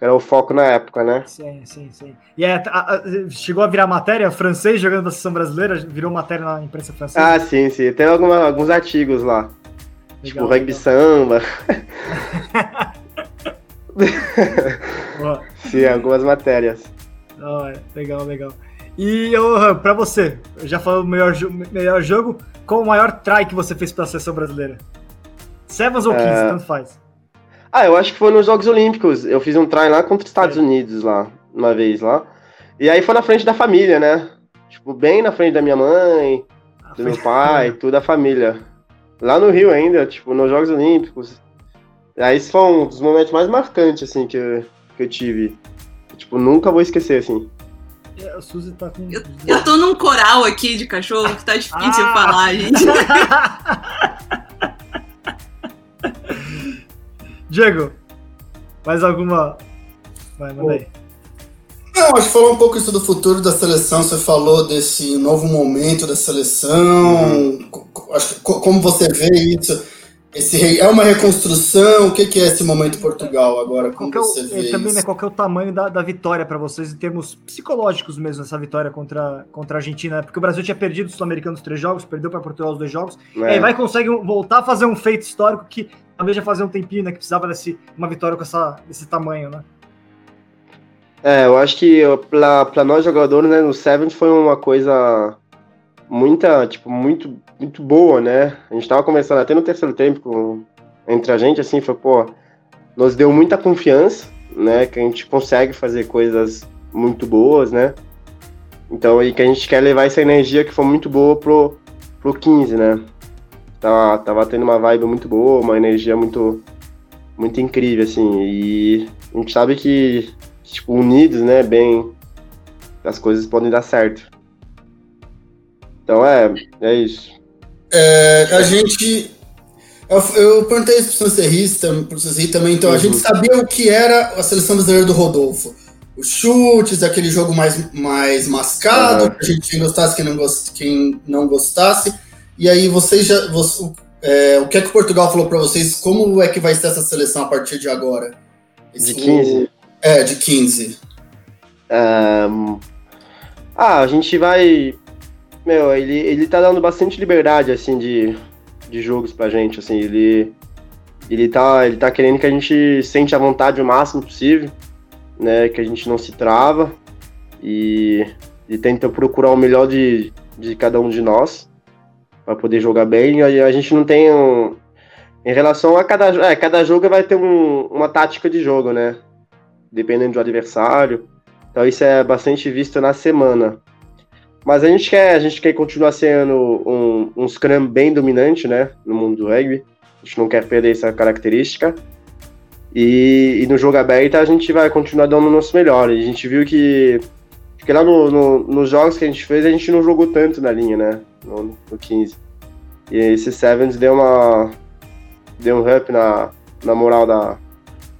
Era o foco na época, né? Sim, sim, sim. E é, a- a- chegou a virar matéria, francês jogando da seleção brasileira, virou matéria na imprensa francesa. Ah, sim, sim. Tem alguma- alguns artigos lá. tipo, rugby samba. [laughs] Sim, algumas matérias. Hora. Legal, legal. E ô, pra você, já falou o melhor, melhor jogo, qual o maior try que você fez pela seleção brasileira? Sevens ou 15, É. tanto faz. Ah, eu acho que foi nos Jogos Olímpicos. Eu fiz um try lá contra os Estados É. Unidos lá, uma vez lá. E aí foi na frente da família, né? Tipo, bem na frente da minha mãe, Ah, do meu pai, toda a família. Lá no Rio ainda, tipo, nos Jogos Olímpicos. E aí esse foi um dos momentos mais marcantes, assim, que eu, que eu tive. Tipo, nunca vou esquecer, assim. É, O Suzy tá com. Eu, eu tô num coral aqui de cachorro que tá difícil Ah. falar, gente. [laughs] Diego, mais alguma. Vai, manda aí. Não, acho que falou um pouco isso do futuro da seleção. Você falou desse novo momento da seleção. Acho que co- como você vê isso? Esse é uma reconstrução? O que, que é esse momento Portugal agora? Como Qual que é o- você vê e também, né, isso? qual que é o tamanho da, da vitória pra vocês em termos psicológicos mesmo, essa vitória contra, contra a Argentina? né? Porque o Brasil tinha perdido o Sul-Americano os três jogos, perdeu pra Portugal os dois jogos, e Né? aí vai consegue voltar a fazer um feito histórico que talvez já fazia um tempinho, né? Que precisava desse, uma vitória com essa, desse tamanho, né? É, eu acho que pra nós jogadores, né, no Sevens foi uma coisa muita, tipo, muito, muito boa, né? A gente tava conversando até no terceiro tempo entre a gente, assim, foi, pô, nos deu muita confiança, né? Que a gente consegue fazer coisas muito boas, né? Então, e que a gente quer levar essa energia que foi muito boa pro, pro 15, né? Tava, tava tendo uma vibe muito boa, uma energia muito, muito incrível, assim, e a gente sabe que tipo, unidos, né, bem, as coisas podem dar certo. Então é, é isso. É, a gente. Eu, eu perguntei isso pro Sancerrista, pro Sancerri também, então a Uhum. gente sabia o que era a seleção brasileira do Rodolfo. Os chutes, aquele jogo mais, mais mascado, Uhum. que a gente quem gostasse, quem não, gost, quem não gostasse. E aí vocês já. você- é, o que é que o Portugal falou para vocês? Como é que vai ser essa seleção a partir de agora? De Esse- 15? É, de 15. Ahn, ah, a gente vai. Meu, ele, ele tá dando bastante liberdade, assim, de, de jogos pra gente, assim, ele. Ele tá, ele tá querendo que a gente sente a vontade o máximo possível, né? Que a gente não se trava e, e tenta procurar o melhor de, de cada um de nós para poder jogar bem. E a gente não tem um, em relação a cada, é, cada jogo vai ter um- uma tática de jogo, né? Dependendo do adversário. Então isso é bastante visto na semana. Mas a gente quer, a gente quer continuar sendo um, um scrum bem dominante, né? No mundo do rugby. A gente não quer perder essa característica. E, e no jogo aberto a gente vai continuar dando o nosso melhor. E a gente viu que, que lá no, no- nos jogos que a gente fez, a gente não jogou tanto na linha, né? No, no 15. E esse Sevens deu uma. Deu um up na, na moral da,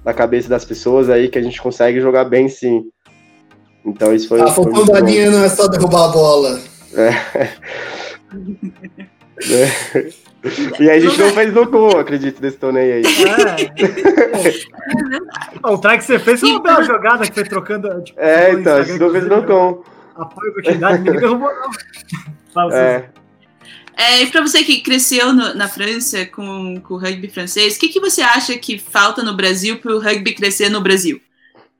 da cabeça das pessoas aí que a gente consegue jogar bem sim. Então isso foi. A da bom. linha não é só derrubar a bola. [laughs] E a gente não fez no gol, acredito, desse torneio aí. É. o try que você fez foi uma bela jogada que foi trocando. Tipo, É, então, a gente não fez no gol. Apoio, continuidade, ninguém derrubou, não. É. É, e pra você que cresceu no- na França com, com o rugby francês, o que, que você acha que falta no Brasil pro rugby crescer no Brasil?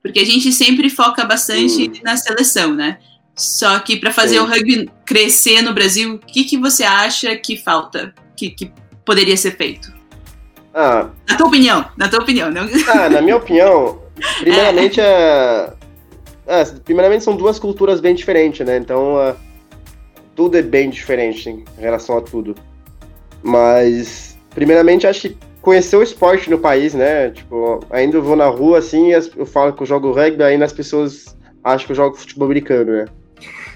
Porque a gente sempre foca bastante na seleção, né? Só que pra fazer Sim. o rugby crescer no Brasil, o que, que você acha que falta? Que, que poderia ser feito? Ah, Na tua opinião, na tua opinião. Não... ah, na minha opinião, [laughs] primeiramente é. é, primeiramente são duas culturas bem diferentes, né? Então é, tudo é bem diferente em relação a tudo. Mas, primeiramente, acho que conhecer o esporte no país, né? Tipo, ainda vou na rua assim as- eu falo que eu jogo rugby, ainda as pessoas acham que eu jogo futebol americano, né?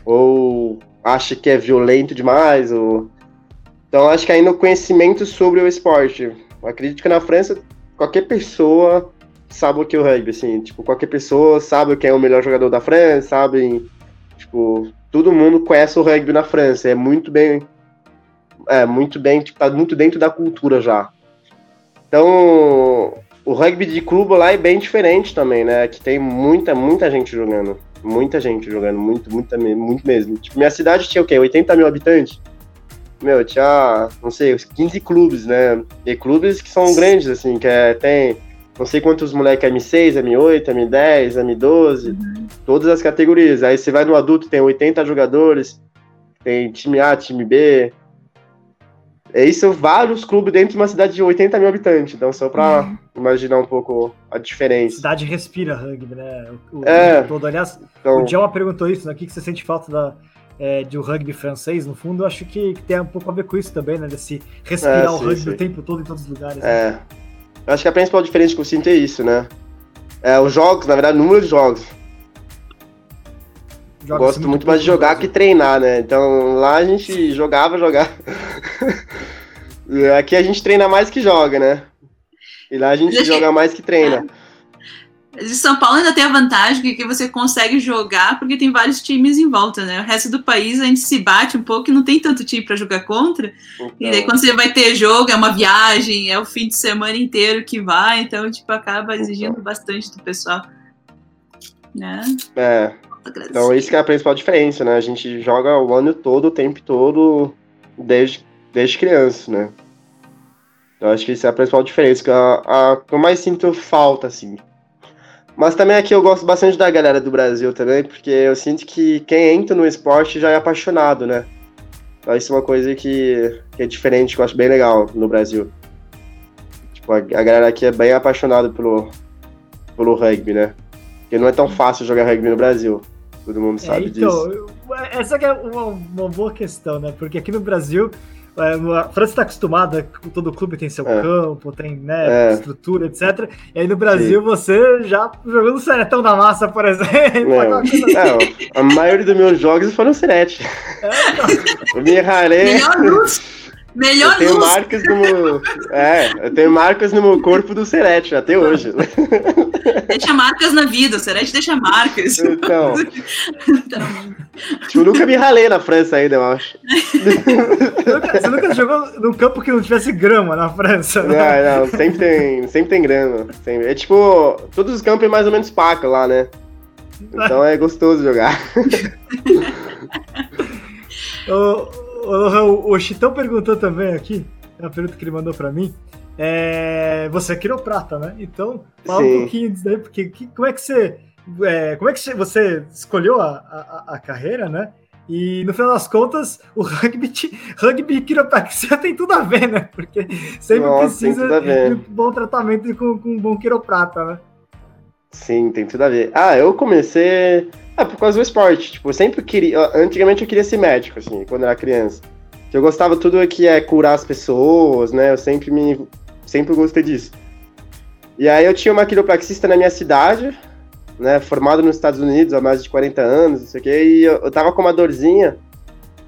Ou acham que é violento demais, ou. Então acho que ainda o conhecimento sobre o esporte. Acredito que na França qualquer pessoa sabe o que é o rugby, assim, tipo, qualquer pessoa sabe quem é o melhor jogador da França, sabe, tipo, todo mundo conhece o rugby na França, é muito bem, é, muito bem, tipo, tá muito dentro da cultura já. Então, o rugby de clube lá é bem diferente também, né, que tem muita, muita gente jogando, muita gente jogando, muito, muita, muito mesmo. Tipo, minha cidade tinha o quê, 80 mil habitantes? Meu, tinha, não sei, uns 15 clubes, né, e clubes que são grandes, assim, que é, tem não sei quantos moleques M6, M8, M10, M12, todas as categorias. Aí você vai no adulto, tem 80 jogadores, tem time A, time B. É isso, vários clubes dentro de uma cidade de 80 mil habitantes. Então, só pra imaginar um pouco a A diferença. cidade respira rugby, né? O, o É. todo. Aliás, Então, o Djalma perguntou isso, né? O que, que você sente falta da, é, de um rugby francês? No fundo, eu acho que, que tem um pouco a ver com isso também, né? Desse respirar É, o sim, rugby sim. o tempo todo em todos os lugares. né? É. Eu acho que a principal diferença que eu sinto é isso, né? É, os jogos, na verdade, o número de jogos. Eu Joga-se gosto muito mais de jogar que treinar, né? Então lá a gente jogava, jogava. E [laughs] Aqui a gente treina mais que joga, né? E lá a gente joga mais que treina. De São Paulo ainda tem a vantagem que, que você consegue jogar porque tem vários times em volta, né? O resto do país a gente se bate um pouco e não tem tanto time para jogar contra. E daí Então, quando você vai ter jogo, é uma viagem, é o fim de semana inteiro que vai, então tipo acaba exigindo bastante do pessoal. Né? é, então isso que é a principal diferença, né? A gente joga o ano todo, o tempo todo, desde, desde criança, né? Eu acho que isso é a principal diferença, que a, a que eu mais sinto falta, assim. Mas também aqui eu gosto bastante da galera do Brasil também, porque eu sinto que quem entra no esporte já é apaixonado, né? Então isso é uma coisa que, que é diferente, que eu acho bem legal no Brasil. Tipo, a, a galera aqui é bem apaixonada pelo, pelo rugby, né? Porque não é tão fácil jogar rugby no Brasil. Todo mundo É, sabe então, disso. eu- essa que é uma, uma boa questão, né? Porque aqui no Brasil, é, a França está acostumada, todo clube tem seu É. campo, tem né, É. estrutura, etc. E aí no Brasil você já jogou no Seretão da Massa, por exemplo. Não, [laughs] coisa- não, a maioria dos meus jogos foram Serete. é, então, me rarei. Melhor luz! Melhor Eu tenho luz! marcas no meu. É, eu tenho marcas no meu corpo do Serete até hoje. Deixa marcas na vida, o Serete deixa marcas. Então, Literalmente. tipo, eu nunca me ralei na França ainda, eu acho. nunca- você nunca jogou num campo que não tivesse grama na França, né? Não, não, sempre tem, sempre tem grama. Sempre. É tipo, todos os campos é mais ou menos paca lá, né? Então é gostoso jogar. [laughs] O, o, o Chitão perguntou também aqui, é uma pergunta que ele mandou pra mim. É, você é quiroprata, né? Então, fala Sim. um pouquinho disso daí, porque que- como é que você. é, como é que você- escolheu a, a, a carreira, né? E no final das contas, o rugby, rugby e quiropraxia [laughs] tem tudo a ver, né? Porque sempre Nossa, precisa de um bom tratamento com, com um bom quiroprata, né? Sim, tem tudo a ver. Ah, eu comecei. Ah, por causa do esporte. Tipo, eu sempre queria. Antigamente eu queria ser médico, assim, quando eu era criança. Eu gostava tudo que é curar as pessoas, né? Eu sempre me. Sempre gostei disso. E aí eu tinha uma quiropraxista na minha cidade, né? Formado nos Estados Unidos há mais de 40 anos, não sei o quê, e eu, eu tava com uma dorzinha.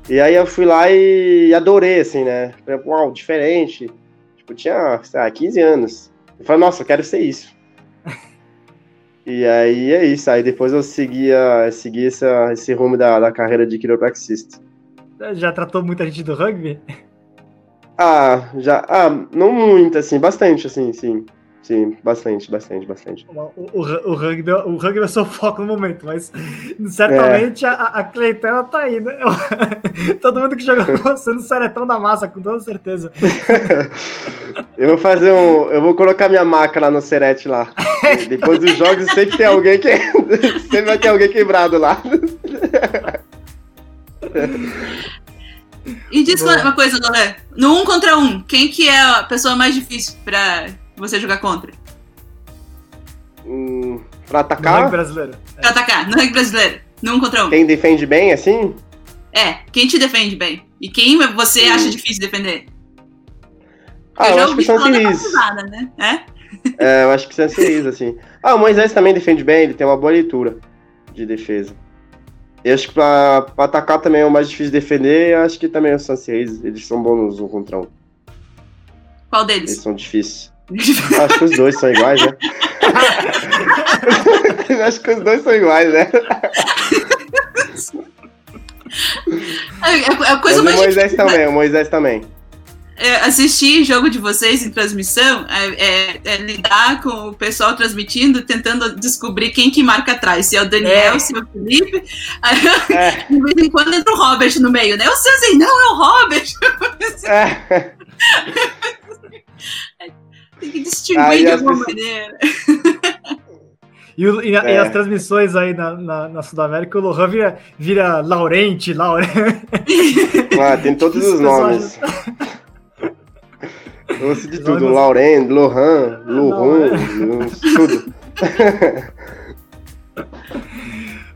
E aí eu fui lá e adorei, assim, né? Falei, uau, diferente. Tipo, tinha, sei lá, 15 anos. Eu falei, nossa, eu quero ser isso. E aí é isso. Aí depois eu seguia, segui essa, esse rumo da, da carreira de quiropraxista. Já tratou muita gente do rugby? Ah, já. Ah, não muito, assim, bastante, assim, sim. Sim, bastante, bastante, bastante. O, o, o rugby, o rugby é o seu foco no momento, mas certamente a, a clientela tá aí, né? [laughs] Todo mundo que joga com você no Seretão da Massa, com toda certeza. [laughs] Eu vou fazer um. Eu vou colocar minha maca lá no Serete lá. [laughs] Depois dos jogos sempre tem alguém que. sempre vai ter alguém quebrado lá. E diz Boa. uma coisa, Lohan. No um contra um, quem que é a pessoa mais difícil pra você jogar contra? Hum, pra No rugby atacar, brasileiro. Pra atacar, no rugby brasileiro. No um contra um. quem defende bem, assim? É, quem te defende bem? E quem você acha difícil defender? Ah, eu já acho que ouvi o San falar da Luís. capuzada, né? É? [laughs] É, eu acho que o San Luís, assim. Ah, o Moisés também defende bem, ele tem uma boa leitura de defesa. Eu acho que pra, pra atacar também é o mais difícil de defender, eu acho que também o San Luís, eles são bons no um contra um. Qual Eles deles? são difíceis. Acho que os dois são iguais, né? acho que os dois são iguais, né? É, é a Mas coisa o mais Moisés difícil. também, o Moisés também. é, assistir jogo de vocês em transmissão é, é- é lidar com o pessoal transmitindo, tentando descobrir quem que marca atrás. Se é o Daniel, É. se é o Felipe. Aí, É, [laughs] de vez em quando entra o Robert no meio, né? O Suzy, não, é o Robert. é. [laughs] Tem que distinguir Aí de alguma pessoas- maneira. [laughs] E, o- e a- e É. as transmissões aí na, na, na Sudamérica, o Lohan vira, vira Laurente, Laurente. Ah, tem [laughs] todos os nomes. Eu sei de tudo, Lauren, Lohan, Lohan, [laughs] tudo.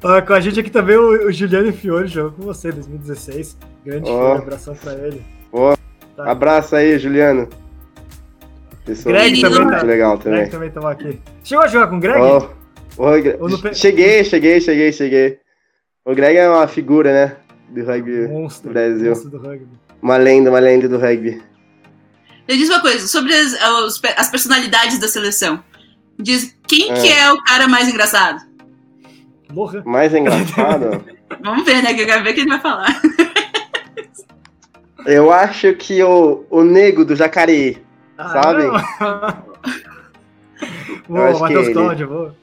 Ah, com a gente aqui também o, o Juliano Fiore jogou com você em 2016. Grande. Fiore, abração pra ele. Ó. Tá. Abraço aí, Juliano. Pessoa Greg muito, também, muito tá? legal Greg também. também estamos aqui. Chegou a jogar com o Greg? Pe- Cheguei, cheguei, cheguei, cheguei. O Greg é uma figura, né? Do rugby. Monstro. Brasil. Monstro do rugby. Uma lenda, uma lenda do rugby. Me diz uma coisa, sobre as, as personalidades da seleção. Diz quem É. que é o cara mais engraçado? Lohan. Mais engraçado, [laughs] Vamos ver, né? Que eu quero ver o que ele vai falar. eu acho que o, o nego do Jacareí. Sabe? não. [laughs] Eu Boa, Matheus ele. Cláudio, boa.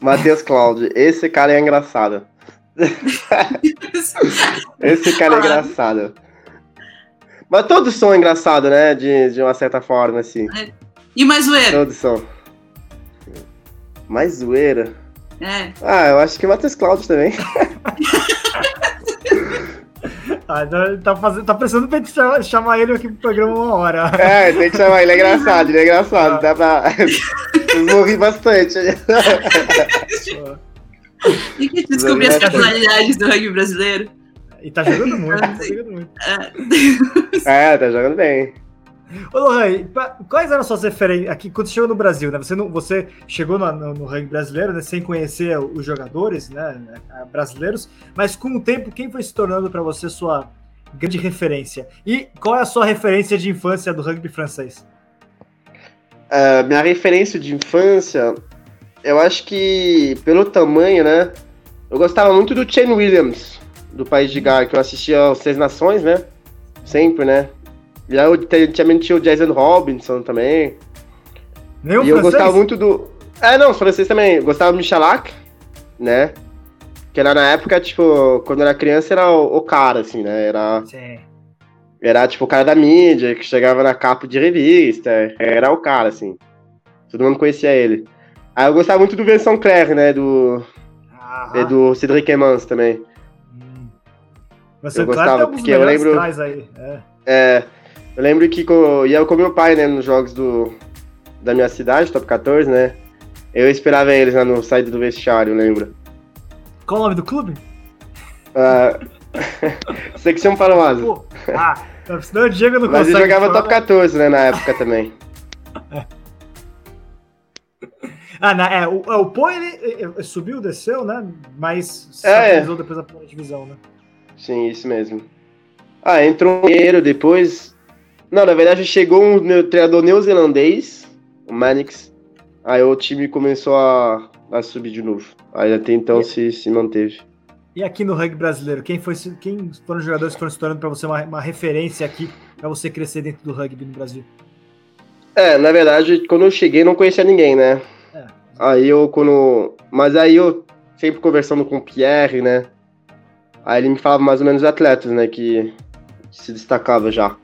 Matheus Cláudio. Esse cara é engraçado. [laughs] Esse cara é Ah. engraçado. Mas todos são engraçados, né? De, de uma certa forma, assim. E o mais zoeiro? Todos são. Mais zoeira. É. Ah, eu acho que o Matheus Cláudio também. [laughs] Ah, tá, fazendo, tá precisando pra gente chamar, ele aqui pro programa uma hora. É, tem que chamar, ele é engraçado, ele é engraçado. Dá pra. [laughs] Eu morri bastante. Tem [laughs] que descobrir as personalidades do rugby brasileiro. E tá jogando muito, tá jogando muito. [laughs] É, tá jogando bem. Ô, Lohan, quais eram as suas referências aqui quando você chegou no Brasil, né? Você, não, você chegou no, no, no rugby brasileiro, né, sem conhecer os jogadores, né, eh, brasileiros, mas com o tempo, quem foi se tornando para você sua grande referência? E qual é a sua referência de infância do rugby francês? Ah, minha referência de infância, eu acho que pelo tamanho, né? Eu gostava muito do Chen Williams, do País de Gar, que eu assistia aos Seis Nações, né? Sempre, né? E aí eu te- também tinha o Jason Robinson também. Nenhum e eu francês? gostava muito do. É, não, os franceses também. Eu gostava do Michalak, né? Que era na época, tipo, quando eu era criança, era o, o cara, assim, né? Era, Sim. era, tipo, o cara da mídia, que chegava na capa de revista. Era o cara, assim. Todo mundo conhecia ele. Aí eu gostava muito do Vincent Claire, né? Do, Ah, e do Cedric Emans também. hum. Você, eu gostava, um porque eu lembro- aí. É. É, eu lembro que co- ia com meu pai, né, nos jogos do, da minha cidade, Top 14, né? Eu esperava eles lá no saída do vestiário, eu lembro. Qual o nome do clube? Ah, [laughs] Secção Palomazo. Pô, ah, senão o Diego não Mas eu consegue jogava falar. Top 14, né, na época também. Ah, na, é, o, é, o Pô, ele, ele subiu, desceu, né? Mas se É. depois da primeira divisão, né? Sim, isso mesmo. Ah, entrou um dinheiro depois. Não, na verdade chegou um meu treinador neozelandês, o Mannix. Aí o time começou a, a subir de novo. Aí até então se, se manteve. E aqui no rugby brasileiro, quem, foi, quem foram os jogadores que foram se tornando para você uma, uma referência aqui para você crescer dentro do rugby no Brasil? É, na verdade, quando eu cheguei não conhecia ninguém, né? É. Aí eu quando. Mas aí eu sempre conversando com o Pierre, né? Aí ele me falava mais ou menos os atletas, né? Que se destacava já.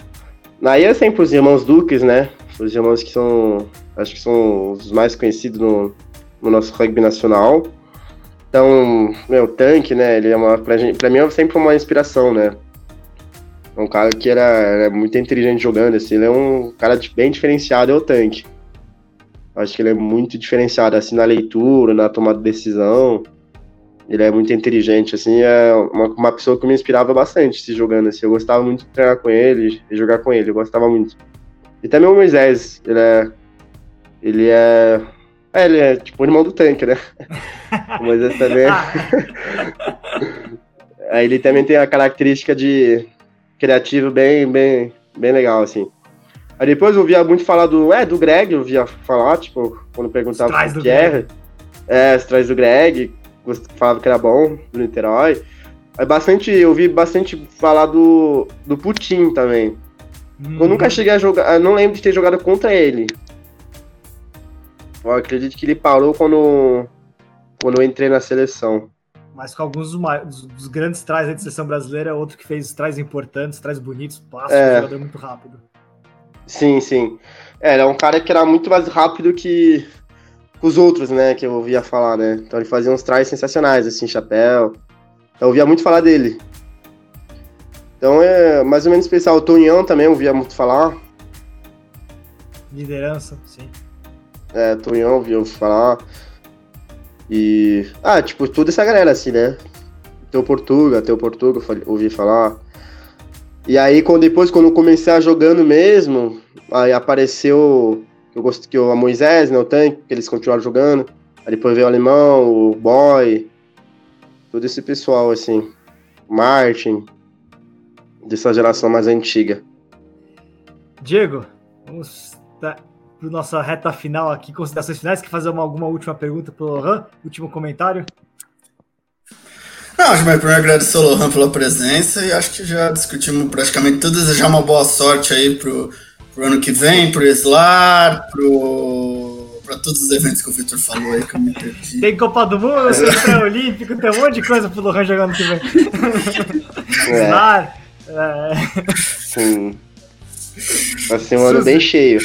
Aí é sempre os irmãos Duques, né? Os irmãos que são. Acho que são os mais conhecidos no, no nosso rugby nacional. Então, meu, o Tanque, né? Ele é uma. Pra, gente, pra mim é sempre uma inspiração, né? É um cara que era, era muito inteligente jogando, assim, ele é um cara bem diferenciado, é o tanque. Acho que ele é muito diferenciado, assim, na leitura, na tomada de decisão. Ele é muito inteligente, assim, é uma, uma pessoa que me inspirava bastante se jogando, assim. Eu gostava muito de treinar com ele e jogar com ele, eu gostava muito. E também o Moisés, ele é. Ele é. É, ele é tipo o irmão do tanque, né? [laughs] o Moisés também. [laughs] Aí ele também tem a característica de criativo bem, bem, bem legal, assim. Aí depois eu ouvia muito falar do. É, do Greg, eu via falar, tipo, quando perguntava o que é. É, os trás do Greg, falava que era bom, do Niterói. Aí bastante, eu ouvi bastante falar do, do Putin também. Hum. Eu nunca cheguei a jogar, eu não lembro de ter jogado contra ele. Eu acredito que ele parou quando, quando eu entrei na seleção. Mas com alguns dos, dos grandes trás da seleção brasileira, outro que fez trás importantes, trás bonitos, passa, É. um jogador muito rápido. Sim, sim. É, é um cara que era muito mais rápido que os outros, né, que eu ouvia falar, né? Então ele fazia uns trás sensacionais, assim, chapéu. Eu ouvia muito falar dele. Então é mais ou menos especial. O Tonhão também eu ouvia muito falar. Liderança, sim. É, Tonhão eu ouvia falar. E. Ah, tipo, toda essa galera, assim, né? Teu Portuga, Teu Portuga, ouvi falar. E aí, quando, depois, quando eu comecei a jogando mesmo, aí apareceu eu gosto que o Moisés, né, o Tanque, que eles continuaram jogando. Aí depois veio o Alemão, o Boy, todo esse pessoal, assim. Martin, dessa geração mais antiga. Diego, vamos para nossa reta final aqui, considerações finais. Quer fazer uma, alguma última pergunta pro Lohan? Último comentário? Não, acho que primeiro agradecer ao Lohan pela presença e acho que já discutimos praticamente tudo. Desejar uma boa sorte aí pro, pro ano que vem, pro Eslar, pro, pra todos os eventos que o Victor falou aí que eu me perdi. Tem Copa do Mundo, tem pré-olímpico, tem um monte de coisa pro Lohan jogar no que vem. [laughs] É, Slar, é, sim. Vai ser um ano Suzy. bem cheio.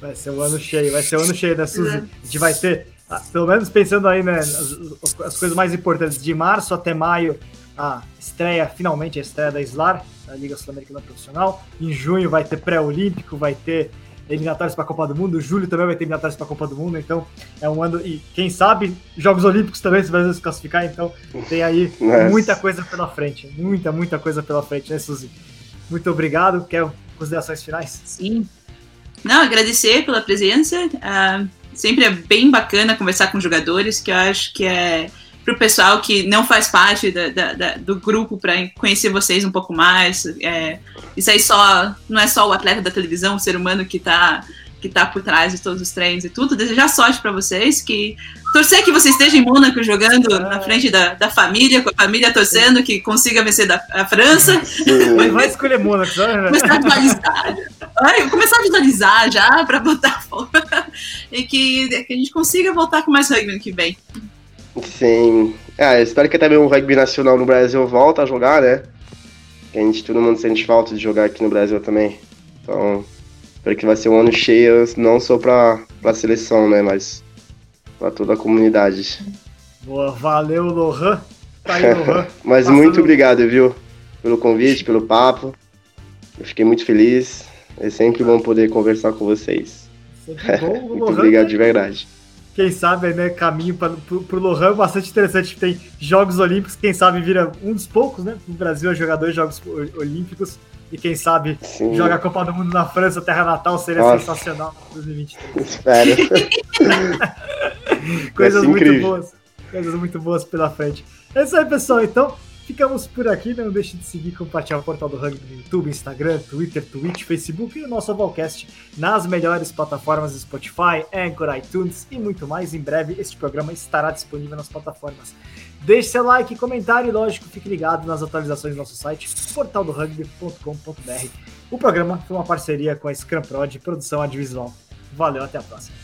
vai ser um ano cheio, vai ser um ano cheio, né, Suzy? A gente vai ter, ah, pelo menos pensando aí, né, as, as coisas mais importantes, de março até maio, a estreia, finalmente a estreia da SLAR, da Liga Sul-Americana Profissional. Em junho vai ter pré-olímpico, vai ter eliminatórios para a Copa do Mundo. Julho também vai ter eliminatórios para a Copa do Mundo. Então é um ano. E quem sabe, Jogos Olímpicos também, se o Brasil se classificar. Então tem aí [laughs] Nossa. muita coisa pela frente. Muita, muita coisa pela frente, né, Suzy? Muito obrigado. Quer considerações finais? Sim. Não, agradecer pela presença. Ah, sempre é bem bacana conversar com jogadores, que eu acho que é pro pessoal que não faz parte da- da- da- do grupo para conhecer vocês um pouco mais. É, isso aí só não é só o atleta da televisão, o ser humano que tá que tá por trás de todos os treinos e tudo. Desejar sorte para vocês, que torcer que você esteja em Mônaco jogando na frente da, da família, com a família torcendo que consiga vencer da, a França. [laughs] Mas vai escolher Mônaco, sabe? começar a visualizar. Ai, começar a visualizar já para botar fora. E que, que a gente consiga voltar com mais rugby no que vem. Sim. Ah, eu espero que também o rugby nacional no Brasil volta a jogar, né? Que a gente, todo mundo sente falta de jogar aqui no Brasil também. Então, espero que vai ser um ano cheio, não só pra, pra seleção, né? Mas pra toda a comunidade. Boa, valeu, Lohan. Tá aí, [laughs] Lohan. Mas Passando- muito obrigado, viu? Pelo convite, pelo papo. Eu fiquei muito feliz. É sempre bom poder conversar com vocês. Sempre bom. [laughs] Muito obrigado de verdade. Quem sabe, né, caminho para pro Lohan bastante interessante. Tem Jogos Olímpicos, quem sabe vira um dos poucos, né? No Brasil é jogador de Jogos O- Olímpicos. E quem sabe Sim. joga a Copa do Mundo na França, terra natal, seria Nossa. sensacional em 2023. Espero. [laughs] Coisas muito incrível. boas. Coisas muito boas pela frente. É isso aí, pessoal. Então, ficamos por aqui. Não deixe de seguir e compartilhar o portal do Rugby no YouTube, Instagram, Twitter, Twitch, Facebook e o nosso Ovalcast nas melhores plataformas Spotify, Anchor, iTunes e muito mais. Em breve, este programa estará disponível nas plataformas. Deixe seu like, comentário e, lógico, fique ligado nas atualizações do nosso site, portaldorugby.com.br. O programa foi uma parceria com a Scrum Prod, produção audiovisual. Valeu, até a próxima.